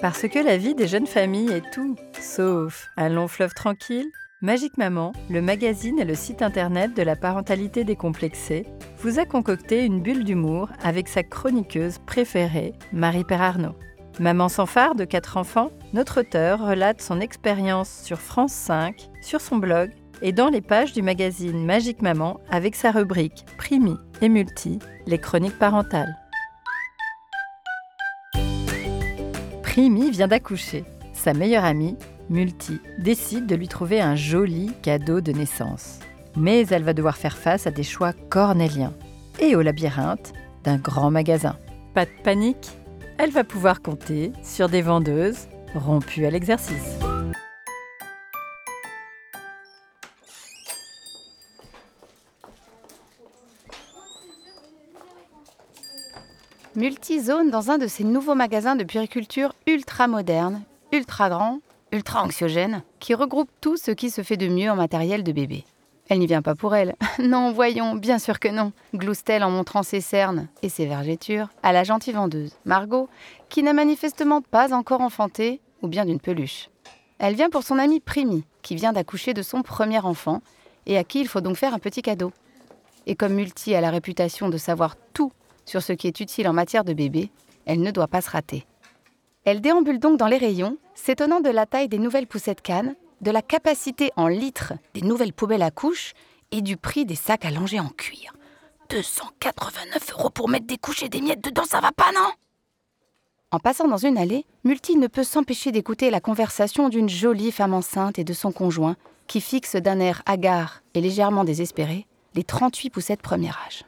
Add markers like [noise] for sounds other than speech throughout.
Parce que la vie des jeunes familles est tout, sauf un long fleuve tranquille, Magique Maman, le magazine et le site internet de la parentalité décomplexée, vous a concocté une bulle d'humour avec sa chroniqueuse préférée, Marie Perarnaud. Maman sans phare de quatre enfants, notre auteur relate son expérience sur France 5, sur son blog et dans les pages du magazine Magique Maman avec sa rubrique Primi et Multi, les chroniques parentales. Primi vient d'accoucher. Sa meilleure amie, Multi, décide de lui trouver un joli cadeau de naissance. Mais elle va devoir faire face à des choix cornéliens et au labyrinthe d'un grand magasin. Pas de panique, elle va pouvoir compter sur des vendeuses rompues à l'exercice. Multizone dans un de ces nouveaux magasins de puriculture ultra modernes, ultra grands, ultra anxiogènes, qui regroupent tout ce qui se fait de mieux en matériel de bébé. Elle n'y vient pas pour elle. [laughs] non, voyons, bien sûr que non. Glousse-t-elle en montrant ses cernes et ses vergetures à la gentille vendeuse, Margot, qui n'a manifestement pas encore enfanté, ou bien d'une peluche. Elle vient pour son amie Primi, qui vient d'accoucher de son premier enfant, et à qui il faut donc faire un petit cadeau. Et comme Multi a la réputation de savoir tout sur ce qui est utile en matière de bébé, elle ne doit pas se rater. Elle déambule donc dans les rayons, s'étonnant de la taille des nouvelles poussettes cannes, de la capacité en litres des nouvelles poubelles à couches et du prix des sacs à langer en cuir. 289 euros pour mettre des couches et des miettes dedans, ça va pas, non? En passant dans une allée, Multi ne peut s'empêcher d'écouter la conversation d'une jolie femme enceinte et de son conjoint, qui fixe d'un air hagard et légèrement désespéré les 38 poussettes premier âge.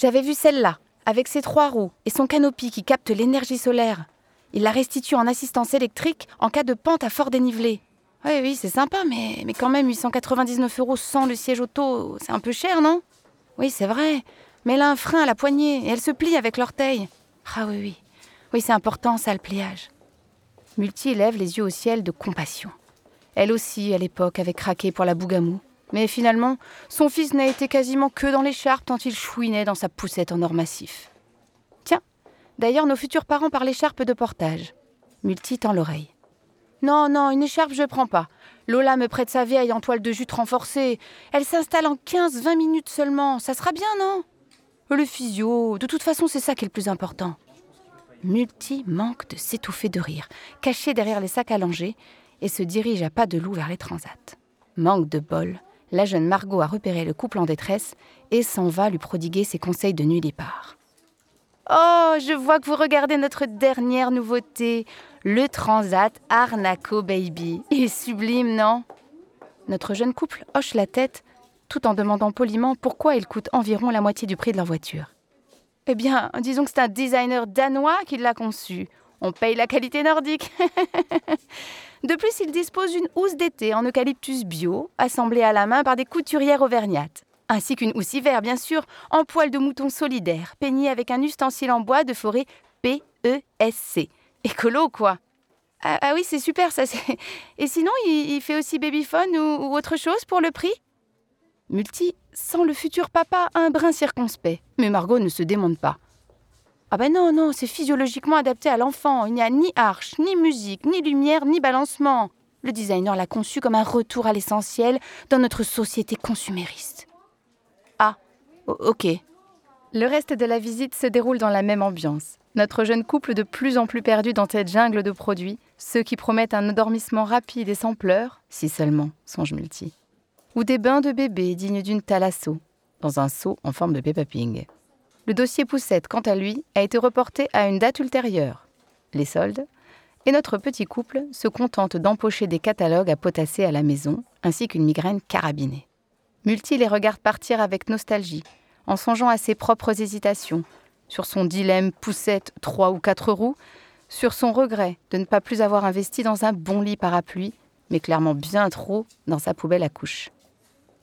J'avais vu celle-là, avec ses trois roues et son canopy qui capte l'énergie solaire. Il la restitue en assistance électrique en cas de pente à fort dénivelé. Oui, oui, c'est sympa, mais, mais quand même 899 euros sans le siège auto, c'est un peu cher, non? Oui, c'est vrai. Mais elle a un frein à la poignée et elle se plie avec l'orteil. Ah oui, oui. Oui, c'est important, ça, le pliage. Multi lève les yeux au ciel de compassion. Elle aussi, à l'époque, avait craqué pour la bougamou. Mais finalement, son fils n'a été quasiment que dans l'écharpe tant il chouinait dans sa poussette en or massif. Tiens, d'ailleurs, nos futurs parents parlent écharpe de portage. Multi tend l'oreille. Non, non, une écharpe, je prends pas. Lola me prête sa vieille en toile de jute renforcée. Elle s'installe en 15-20 minutes seulement. Ça sera bien, non? Le physio, de toute façon, c'est ça qui est le plus important. Multi manque de s'étouffer de rire, caché derrière les sacs langer, et se dirige à pas de loup vers les transats. Manque de bol, la jeune Margot a repéré le couple en détresse et s'en va lui prodiguer ses conseils de nuit départ. Oh, je vois que vous regardez notre dernière nouveauté, le Transat Arnaco Baby. Il est sublime, non? Notre jeune couple hoche la tête tout en demandant poliment pourquoi il coûte environ la moitié du prix de leur voiture. Eh bien, disons que c'est un designer danois qui l'a conçu. On paye la qualité nordique. [laughs] De plus, il dispose d'une housse d'été en eucalyptus bio, assemblée à la main par des couturières auvergnates. Ainsi qu'une housse hiver, bien sûr, en poil de mouton solidaire, peignée avec un ustensile en bois de forêt PESC. Écolo, quoi. Ah, ah oui, c'est super, ça. Et sinon, il, fait aussi babyphone ou, ou autre chose pour le prix? Multi sent le futur papa un brin circonspect, mais Margot ne se démonte pas. Ah ben non, non, c'est physiologiquement adapté à l'enfant. Il n'y a ni arche, ni musique, ni lumière, ni balancement. Le designer l'a conçu comme un retour à l'essentiel dans notre société consumériste. Ah, ok. Le reste de la visite se déroule dans la même ambiance. Notre jeune couple de plus en plus perdu dans cette jungle de produits, ceux qui promettent un endormissement rapide et sans pleurs, si seulement, songe multi. Ou des bains de bébé dignes d'une thalasso, dans un seau en forme de Peppa Pig. Le dossier Poussette, quant à lui, a été reporté à une date ultérieure, les soldes, et notre petit couple se contente d'empocher des catalogues à potasser à la maison, ainsi qu'une migraine carabinée. Multi les regarde partir avec nostalgie, en songeant à ses propres hésitations, sur son dilemme poussette trois ou quatre roues, sur son regret de ne pas plus avoir investi dans un bon lit parapluie, mais clairement bien trop dans sa poubelle à couches.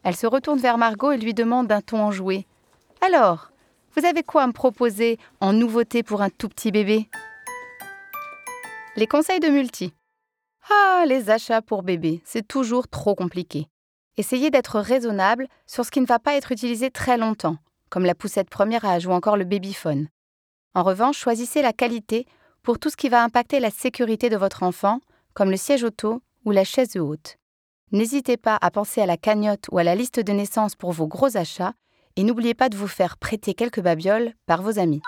Elle se retourne vers Margot et lui demande d'un ton enjoué Alors, vous avez quoi à me proposer en nouveauté pour un tout petit bébé? Les conseils de multi. Ah, les achats pour bébé, c'est toujours trop compliqué. Essayez d'être raisonnable sur ce qui ne va pas être utilisé très longtemps, comme la poussette premier âge ou encore le babyphone. En revanche, choisissez la qualité pour tout ce qui va impacter la sécurité de votre enfant, comme le siège auto ou la chaise haute. N'hésitez pas à penser à la cagnotte ou à la liste de naissance pour vos gros achats et n'oubliez pas de vous faire prêter quelques babioles par vos amis.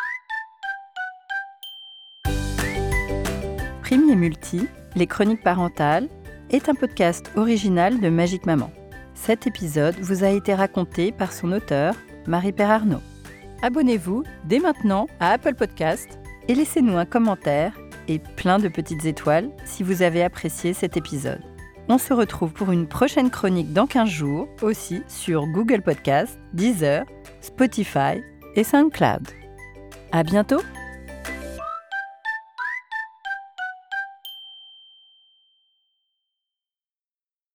Premier Multi, les chroniques parentales, est un podcast original de Magique Maman. Cet épisode vous a été raconté par son auteur, Marie-Père Arnaud. Abonnez-vous dès maintenant à Apple Podcast et laissez-nous un commentaire et plein de petites étoiles si vous avez apprécié cet épisode. On se retrouve pour une prochaine chronique dans 15 jours, aussi sur Google Podcast, Deezer, Spotify et SoundCloud. À bientôt!